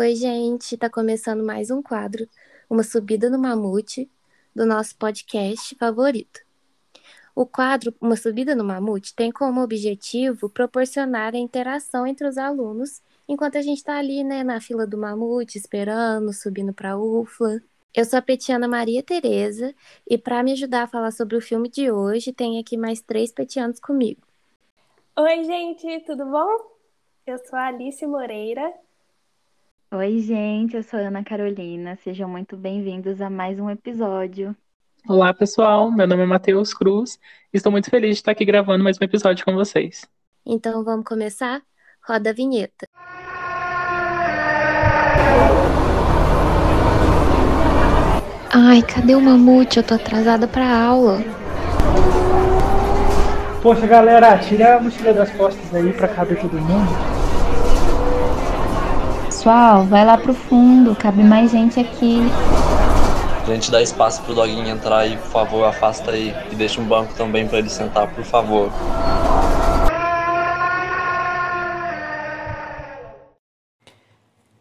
Oi, gente, tá começando mais um quadro, uma subida no mamute do nosso podcast favorito. O quadro Uma Subida no Mamute tem como objetivo proporcionar a interação entre os alunos enquanto a gente está ali, né, na fila do mamute, esperando, subindo para a UFLA. Eu sou a Petiana Maria Tereza e para me ajudar a falar sobre o filme de hoje, tem aqui mais três petianos comigo. Oi, gente, tudo bom? Eu sou a Alice Moreira. Oi, gente, eu sou a Ana Carolina. Sejam muito bem-vindos a mais um episódio. Olá, pessoal. Meu nome é Matheus Cruz e estou muito feliz de estar aqui gravando mais um episódio com vocês. Então vamos começar? Roda a vinheta. Ai, cadê o mamute? Eu tô atrasada pra aula. Poxa, galera, tira a mochila das costas aí pra caber todo mundo. Pessoal, vai lá pro fundo, cabe mais gente aqui. A gente dá espaço pro doguinho entrar aí, por favor, afasta aí e deixa um banco também para ele sentar, por favor.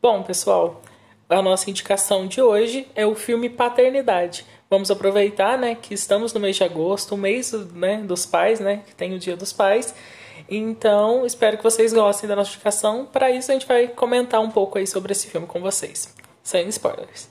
Bom, pessoal, a nossa indicação de hoje é o filme Paternidade. Vamos aproveitar, né, que estamos no mês de agosto, o mês, né, dos pais, né, que tem o Dia dos Pais. Então, espero que vocês gostem da nossa indicação. Para isso, a gente vai comentar um pouco aí sobre esse filme com vocês, sem spoilers.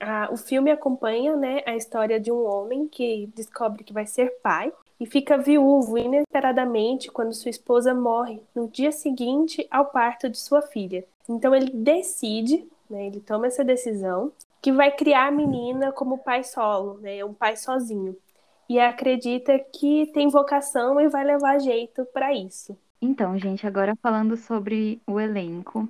Ah, o filme acompanha, né, a história de um homem que descobre que vai ser pai e fica viúvo inesperadamente quando sua esposa morre no dia seguinte ao parto de sua filha. Então ele decide né? Ele toma essa decisão que vai criar a menina como pai solo, né? Um pai sozinho. E acredita que tem vocação e vai levar jeito para isso. Então, gente, agora falando sobre o elenco,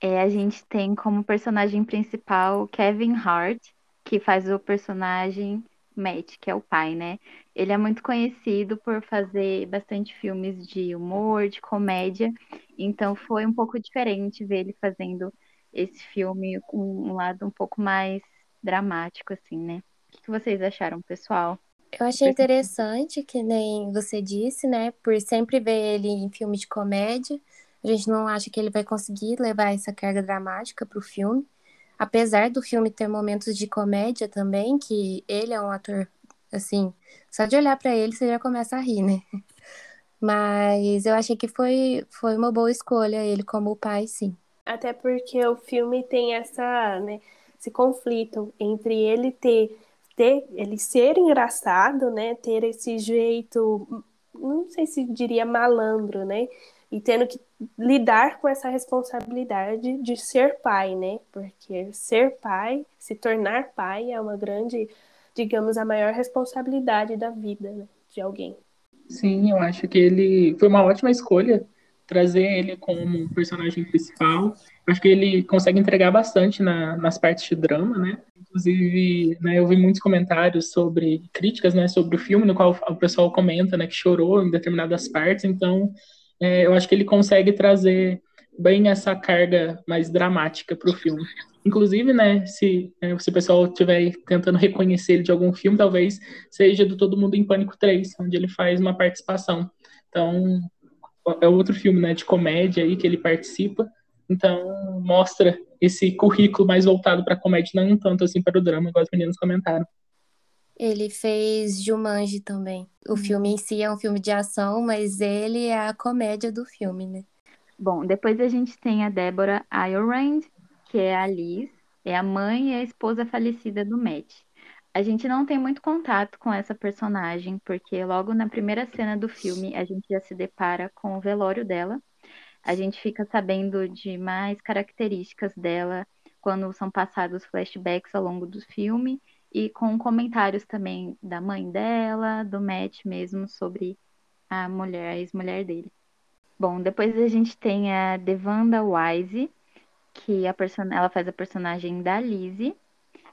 é, a gente tem como personagem principal Kevin Hart, que faz o personagem Matt, que é o pai, né? Ele é muito conhecido por fazer bastante filmes de humor, de comédia, então foi um pouco diferente ver ele fazendo esse filme com um lado um pouco mais dramático, assim, né? O que vocês acharam, pessoal? Eu achei interessante, que nem você disse, né? Por sempre ver ele em filme de comédia, a gente não acha que ele vai conseguir levar essa carga dramática para o filme. Apesar do filme ter momentos de comédia também, que ele é um ator, assim, só de olhar para ele você já começa a rir, né? Mas eu achei que foi, foi uma boa escolha ele como pai, sim. Até porque o filme tem essa, né, esse conflito entre ele ter, ter ele ser engraçado, né, ter esse jeito, não sei se diria malandro, né, e tendo que lidar com essa responsabilidade de ser pai, né? Porque ser pai, se tornar pai é uma grande, digamos, a maior responsabilidade da vida né, de alguém. Sim, eu acho que ele foi uma ótima escolha trazer ele como personagem principal. Acho que ele consegue entregar bastante na, nas partes de drama, né? Inclusive, né, eu vi muitos comentários sobre críticas, né, sobre o filme, no qual o pessoal comenta, né, que chorou em determinadas partes. Então, é, eu acho que ele consegue trazer bem essa carga mais dramática para o filme. Inclusive, né, se, é, se o pessoal estiver tentando reconhecer ele de algum filme, talvez seja do Todo Mundo em Pânico 3, onde ele faz uma participação. Então, é outro filme, né, de comédia aí que ele participa. Então, mostra esse currículo mais voltado para comédia, não tanto assim para o drama, igual os meninos comentaram. Ele fez Jumanji também. O hum. filme em si é um filme de ação, mas ele é a comédia do filme, né? Bom, depois a gente tem a Débora Iorand, que é a Liz, é a mãe e a esposa falecida do Matt. A gente não tem muito contato com essa personagem, porque logo na primeira cena do filme a gente já se depara com o velório dela. A gente fica sabendo de mais características dela quando são passados flashbacks ao longo do filme e com comentários também da mãe dela, do Matt mesmo sobre a mulher, a ex-mulher dele. Bom, depois a gente tem a Devanda Wise, que a person... ela faz a personagem da Lizzie,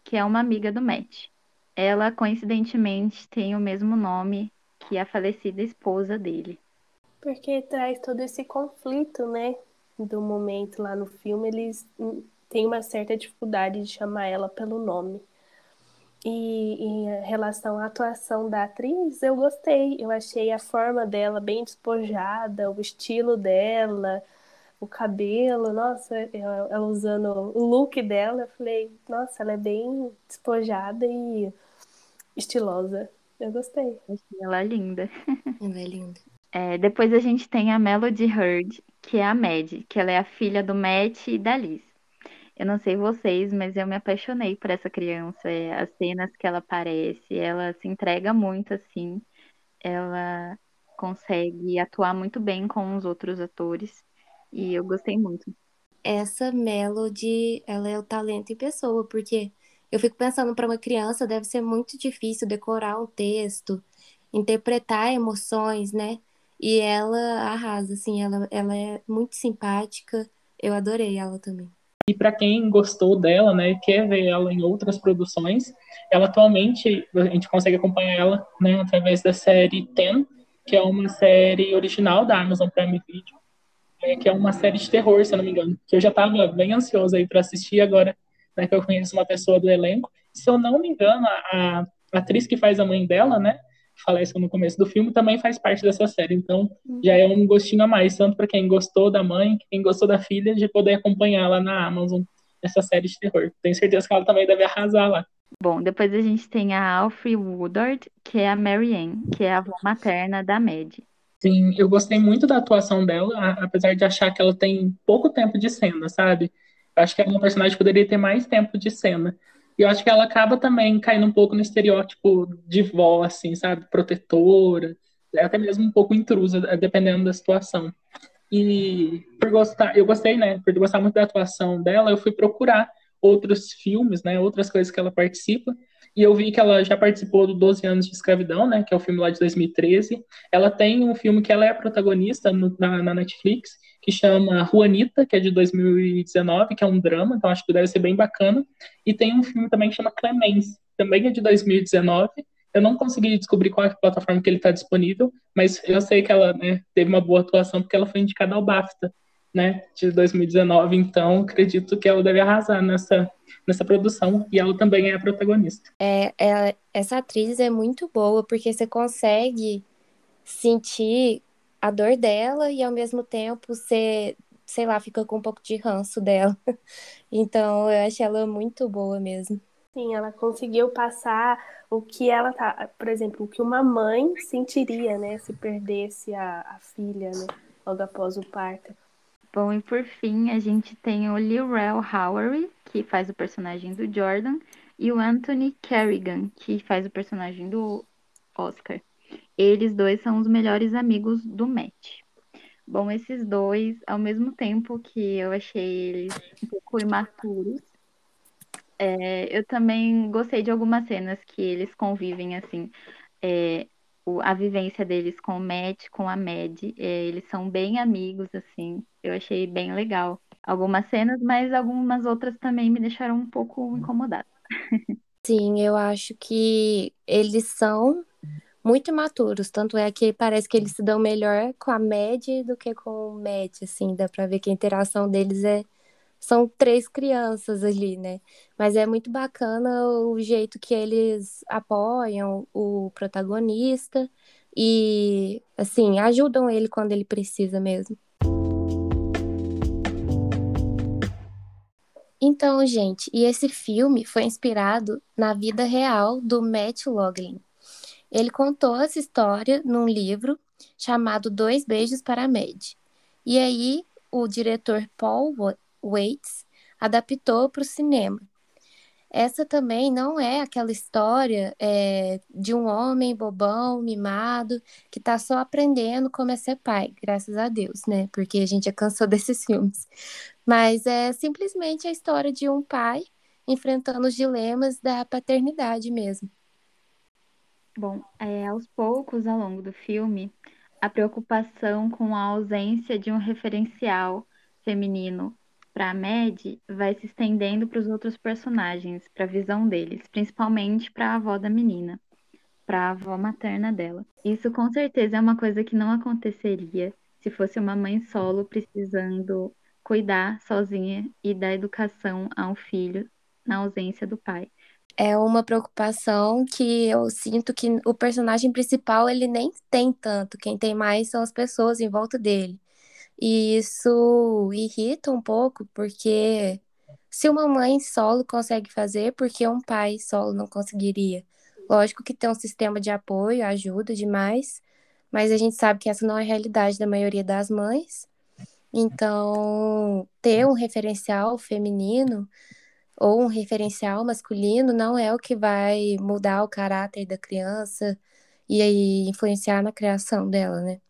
que é uma amiga do Matt. Ela, coincidentemente, tem o mesmo nome que a falecida esposa dele. Porque traz todo esse conflito, né? Do momento lá no filme, eles têm uma certa dificuldade de chamar ela pelo nome. E em relação à atuação da atriz, eu gostei. Eu achei a forma dela bem despojada, o estilo dela, o cabelo, nossa, ela, ela usando o look dela, eu falei, nossa, ela é bem despojada e estilosa. Eu gostei. Achei ela linda. Ela é linda. É, depois a gente tem a Melody Hurd, que é a Mad, que ela é a filha do Matt e da Liz. Eu não sei vocês, mas eu me apaixonei por essa criança. É, as cenas que ela aparece, ela se entrega muito assim. Ela consegue atuar muito bem com os outros atores. E eu gostei muito. Essa Melody, ela é o talento em pessoa, porque eu fico pensando para uma criança deve ser muito difícil decorar um texto, interpretar emoções, né? E ela arrasa, assim, ela, ela é muito simpática. Eu adorei ela também. E para quem gostou dela, né, quer ver ela em outras produções, ela atualmente a gente consegue acompanhar ela, né, através da série Ten, que é uma série original da Amazon Prime Video, é, que é uma série de terror, se eu não me engano, que eu já estava bem ansioso aí para assistir agora, né, que eu conheço uma pessoa do elenco. Se eu não me engano, a, a atriz que faz a mãe dela, né, falece no começo do filme, também faz parte dessa série. Então, já é um gostinho a mais, tanto para quem gostou da mãe, quem gostou da filha, de poder acompanhar lá na Amazon essa série de terror. Tenho certeza que ela também deve arrasar lá. Bom, depois a gente tem a Alfre Woodard, que é a Marianne, que é a avó materna da Mad. Sim, eu gostei muito da atuação dela, apesar de achar que ela tem pouco tempo de cena, sabe? Acho que é uma personagem que poderia ter mais tempo de cena. E eu acho que ela acaba também caindo um pouco no estereótipo de vó, assim, sabe? Protetora, até mesmo um pouco intrusa, dependendo da situação. E por gostar, eu gostei, né? Por gostar muito da atuação dela, eu fui procurar outros filmes, né? Outras coisas que ela participa. E eu vi que ela já participou do 12 anos de escravidão, né? Que é o filme lá de 2013. Ela tem um filme que ela é protagonista no, na, na Netflix, que chama Juanita, que é de 2019, que é um drama, então acho que deve ser bem bacana. E tem um filme também que chama Clemence, também é de 2019. Eu não consegui descobrir qual é a plataforma que ele está disponível, mas eu sei que ela né, teve uma boa atuação porque ela foi indicada ao BAFTA, né, de 2019. Então acredito que ela deve arrasar nessa nessa produção e ela também é a protagonista. É, é, essa atriz é muito boa porque você consegue sentir a dor dela e ao mesmo tempo você, sei lá, fica com um pouco de ranço dela. Então eu acho ela muito boa mesmo. Sim, ela conseguiu passar o que ela tá, por exemplo, o que uma mãe sentiria, né, se perdesse a, a filha, né, logo após o parto. Bom, e por fim, a gente tem o Lirel Howery, que faz o personagem do Jordan, e o Anthony Kerrigan, que faz o personagem do Oscar. Eles dois são os melhores amigos do Matt. Bom, esses dois, ao mesmo tempo que eu achei eles um pouco imaturos, é, eu também gostei de algumas cenas que eles convivem, assim, é, o, a vivência deles com o Matt, com a Mad, é, eles são bem amigos, assim, eu achei bem legal. Algumas cenas, mas algumas outras também me deixaram um pouco incomodada. Sim, eu acho que eles são muito imaturos, tanto é que parece que eles se dão melhor com a Mad do que com o Matt, assim, dá pra ver que a interação deles é são três crianças ali, né? Mas é muito bacana o jeito que eles apoiam o protagonista e, assim, ajudam ele quando ele precisa mesmo. Então, gente, e esse filme foi inspirado na vida real do Matt Loughlin. Ele contou essa história num livro chamado Dois Beijos para a Mad. E aí, o diretor Paul Waits adaptou para o cinema. Essa também não é aquela história é, de um homem bobão, mimado, que está só aprendendo como é ser pai, graças a Deus, né? Porque a gente já cansou desses filmes. Mas é simplesmente a história de um pai enfrentando os dilemas da paternidade mesmo. Bom, é, aos poucos, ao longo do filme, a preocupação com a ausência de um referencial feminino para a Mad vai se estendendo para os outros personagens, para a visão deles, principalmente para a avó da menina, para a avó materna dela. Isso com certeza é uma coisa que não aconteceria se fosse uma mãe solo precisando cuidar sozinha e dar educação a um filho na ausência do pai. É uma preocupação que eu sinto que o personagem principal ele nem tem tanto, quem tem mais são as pessoas em volta dele. E isso irrita um pouco, porque se uma mãe solo consegue fazer, por que um pai solo não conseguiria? Lógico que tem um sistema de apoio, ajuda demais, mas a gente sabe que essa não é a realidade da maioria das mães. Então, ter um referencial feminino ou um referencial masculino não é o que vai mudar o caráter da criança e aí influenciar na criação dela, né?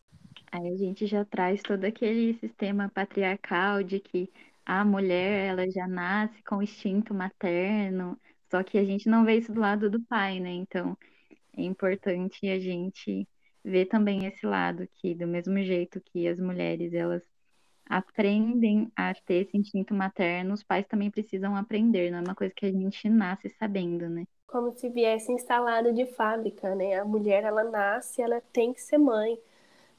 Aí a gente já traz todo aquele sistema patriarcal de que a mulher ela já nasce com instinto materno, só que a gente não vê isso do lado do pai, né? Então é importante a gente ver também esse lado que do mesmo jeito que as mulheres elas aprendem a ter esse instinto materno, os pais também precisam aprender, não é uma coisa que a gente nasce sabendo, né? Como se viesse instalado de fábrica, né? A mulher ela nasce, ela tem que ser mãe.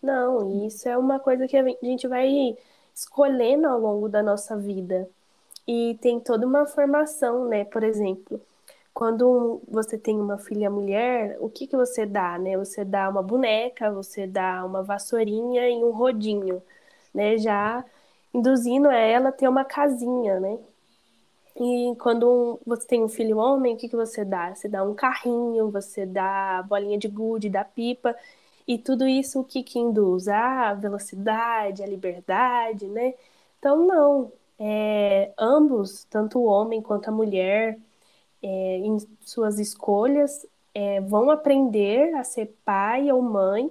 Não, isso é uma coisa que a gente vai escolhendo ao longo da nossa vida. E tem toda uma formação, né? Por exemplo, quando você tem uma filha mulher, o que, que você dá, né? Você dá uma boneca, você dá uma vassourinha e um rodinho, né? Já induzindo ela a ter uma casinha, né? E quando você tem um filho homem, o que, que você dá? Você dá um carrinho, você dá bolinha de gude, dá pipa. E tudo isso o que, que induz? A velocidade, a liberdade, né? Então, não. É, ambos, tanto o homem quanto a mulher, é, em suas escolhas, é, vão aprender a ser pai ou mãe,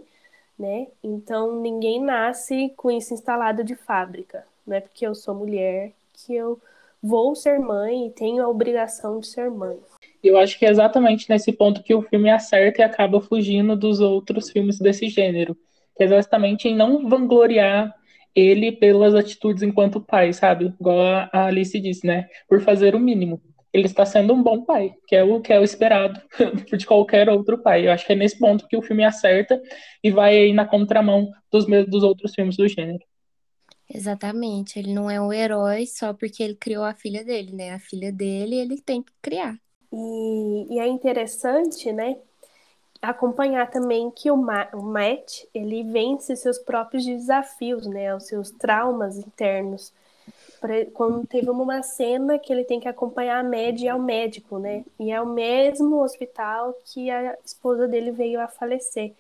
né? Então, ninguém nasce com isso instalado de fábrica. Não é porque eu sou mulher que eu vou ser mãe e tenho a obrigação de ser mãe eu acho que é exatamente nesse ponto que o filme acerta e acaba fugindo dos outros filmes desse gênero. Que é exatamente em não vangloriar ele pelas atitudes enquanto pai, sabe? Igual a Alice disse, né? Por fazer o mínimo. Ele está sendo um bom pai, que é o que é o esperado de qualquer outro pai. Eu acho que é nesse ponto que o filme acerta e vai aí na contramão dos, dos outros filmes do gênero. Exatamente. Ele não é um herói só porque ele criou a filha dele, né? A filha dele ele tem que criar. E, e é interessante, né, acompanhar também que o, Ma o Matt, ele vence seus próprios desafios, né, os seus traumas internos. Quando teve uma cena que ele tem que acompanhar a Mad ao médico, né, e é o mesmo hospital que a esposa dele veio a falecer.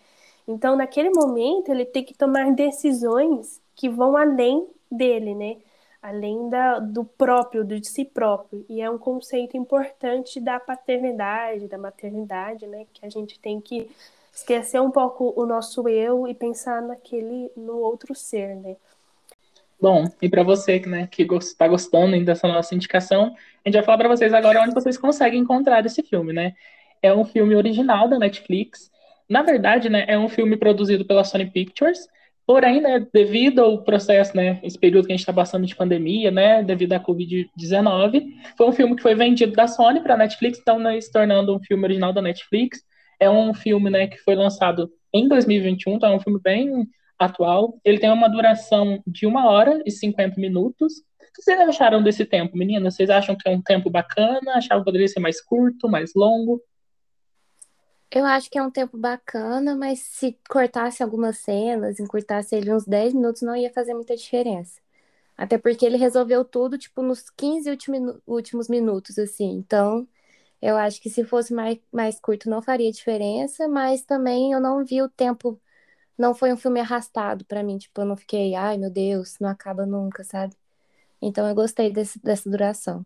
Então, naquele momento, ele tem que tomar decisões que vão além dele, né? além da, do próprio, do de si próprio. E é um conceito importante da paternidade, da maternidade, né? Que a gente tem que esquecer um pouco o nosso eu e pensar naquele, no outro ser, né? Bom, e para você né, que está gostando dessa nossa indicação, a gente vai falar para vocês agora onde vocês conseguem encontrar esse filme, né? É um filme original da Netflix. Na verdade, né, é um filme produzido pela Sony Pictures, Porém, né, devido ao processo, né, esse período que a gente está passando de pandemia, né, devido à Covid-19, foi um filme que foi vendido da Sony para a Netflix, então né, se tornando um filme original da Netflix. É um filme, né, que foi lançado em 2021, então é um filme bem atual. Ele tem uma duração de uma hora e 50 minutos. O que vocês acharam desse tempo, meninas? Vocês acham que é um tempo bacana? Achavam que poderia ser mais curto, mais longo? Eu acho que é um tempo bacana, mas se cortasse algumas cenas, encurtasse ele uns 10 minutos, não ia fazer muita diferença. Até porque ele resolveu tudo, tipo, nos 15 últimos minutos, assim. Então, eu acho que se fosse mais, mais curto não faria diferença, mas também eu não vi o tempo. Não foi um filme arrastado para mim, tipo, eu não fiquei, ai meu Deus, não acaba nunca, sabe? Então eu gostei desse, dessa duração.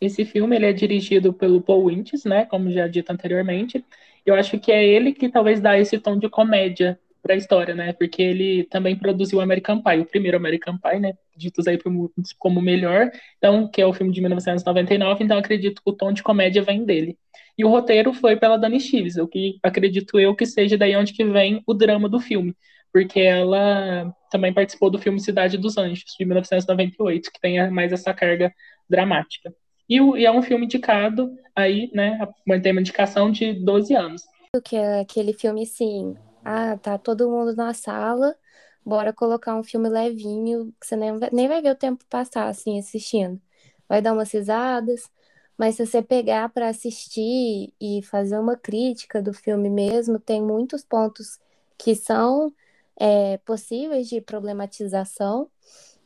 Esse filme ele é dirigido pelo Paul Wintz, né, como já dito anteriormente. Eu acho que é ele que talvez dá esse tom de comédia para a história, né? Porque ele também produziu American Pie, o primeiro American Pie, né? Ditos aí como melhor, então que é o filme de 1999. Então acredito que o tom de comédia vem dele. E o roteiro foi pela Dani Chives, o que acredito eu que seja daí onde que vem o drama do filme, porque ela também participou do filme Cidade dos Anjos de 1998, que tem mais essa carga dramática. E, e é um filme indicado aí, né? Tem uma indicação de 12 anos. Que é aquele filme assim, ah, tá todo mundo na sala, bora colocar um filme levinho, que você nem vai, nem vai ver o tempo passar, assim, assistindo. Vai dar umas risadas, mas se você pegar para assistir e fazer uma crítica do filme mesmo, tem muitos pontos que são é, possíveis de problematização,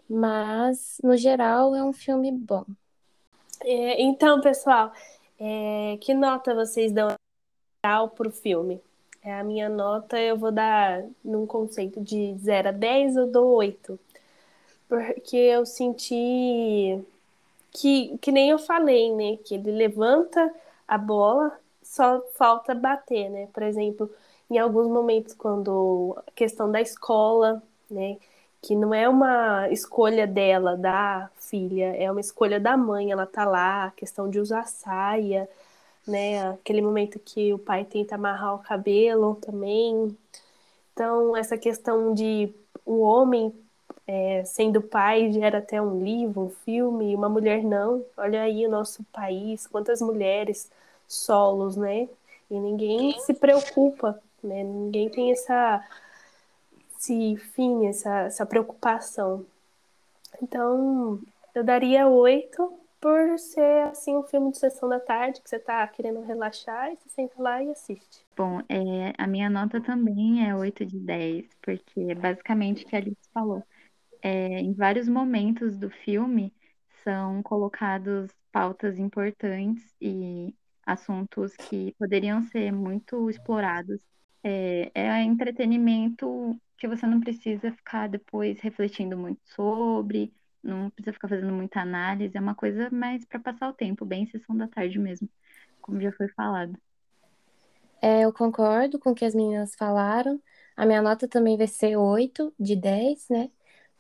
mas no geral é um filme bom. É, então, pessoal, é, que nota vocês dão para o filme? É, a minha nota eu vou dar num conceito de 0 a 10, eu dou 8. Porque eu senti que, que nem eu falei, né? Que ele levanta a bola, só falta bater, né? Por exemplo, em alguns momentos, quando a questão da escola, né? Que não é uma escolha dela, da filha, é uma escolha da mãe, ela tá lá, a questão de usar saia, né? Aquele momento que o pai tenta amarrar o cabelo também. Então, essa questão de um homem é, sendo pai gera até um livro, um filme, uma mulher não. Olha aí o nosso país, quantas mulheres solos, né? E ninguém se preocupa, né? Ninguém tem essa esse fim, essa, essa preocupação. Então, eu daria oito por ser assim um filme de sessão da tarde que você tá querendo relaxar e você senta lá e assiste. Bom, é, a minha nota também é 8 de 10, porque é basicamente o que a Alice falou. É, em vários momentos do filme são colocados pautas importantes e assuntos que poderiam ser muito explorados. É, é entretenimento que você não precisa ficar depois refletindo muito sobre, não precisa ficar fazendo muita análise, é uma coisa mais para passar o tempo, bem sessão da tarde mesmo, como já foi falado. É, eu concordo com o que as meninas falaram. A minha nota também vai ser 8 de 10, né?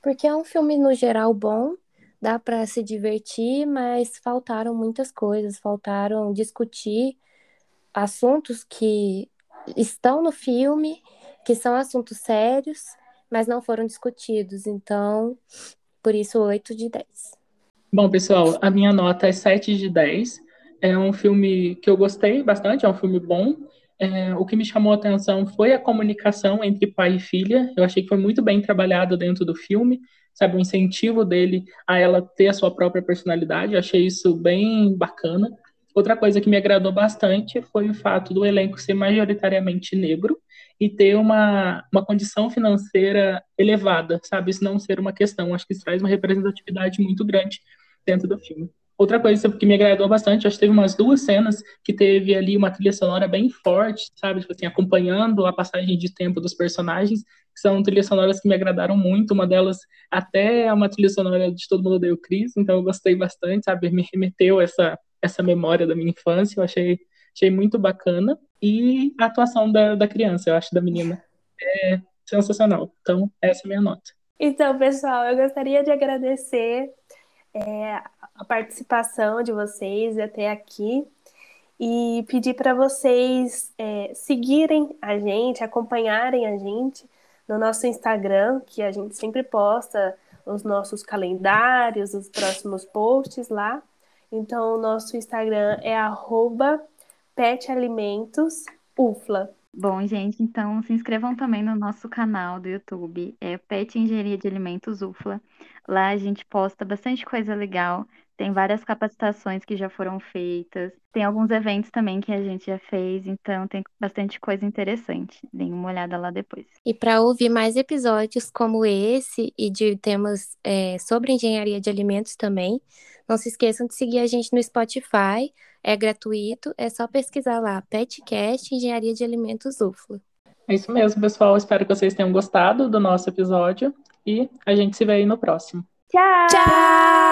Porque é um filme, no geral, bom, dá para se divertir, mas faltaram muitas coisas, faltaram discutir assuntos que estão no filme, que são assuntos sérios, mas não foram discutidos. Então, por isso, 8 de 10. Bom, pessoal, a minha nota é 7 de 10. É um filme que eu gostei bastante, é um filme bom. É, o que me chamou a atenção foi a comunicação entre pai e filha. Eu achei que foi muito bem trabalhado dentro do filme, sabe, o incentivo dele a ela ter a sua própria personalidade. Eu achei isso bem bacana. Outra coisa que me agradou bastante foi o fato do elenco ser majoritariamente negro e ter uma, uma condição financeira elevada, sabe? Isso não ser uma questão. Acho que isso traz uma representatividade muito grande dentro do filme. Outra coisa que me agradou bastante, acho que teve umas duas cenas que teve ali uma trilha sonora bem forte, sabe? Tipo assim, acompanhando a passagem de tempo dos personagens, que são trilhas sonoras que me agradaram muito. Uma delas até é uma trilha sonora de Todo Mundo Odeia o Chris, então eu gostei bastante, sabe? Me remeteu essa, essa memória da minha infância, eu achei, achei muito bacana. E a atuação da, da criança, eu acho, da menina, é sensacional. Então, essa é a minha nota. Então, pessoal, eu gostaria de agradecer é, a participação de vocês até aqui e pedir para vocês é, seguirem a gente, acompanharem a gente no nosso Instagram, que a gente sempre posta os nossos calendários, os próximos posts lá. Então, o nosso Instagram é petalimentosufla. Bom, gente, então se inscrevam também no nosso canal do YouTube, é Pet Engenharia de Alimentos UFLA. Lá a gente posta bastante coisa legal, tem várias capacitações que já foram feitas, tem alguns eventos também que a gente já fez, então tem bastante coisa interessante. Deem uma olhada lá depois. E para ouvir mais episódios como esse e de temas é, sobre engenharia de alimentos também, não se esqueçam de seguir a gente no Spotify é gratuito, é só pesquisar lá, Petcast Engenharia de Alimentos UFLA. É isso mesmo, pessoal. Espero que vocês tenham gostado do nosso episódio e a gente se vê aí no próximo. Tchau! Tchau!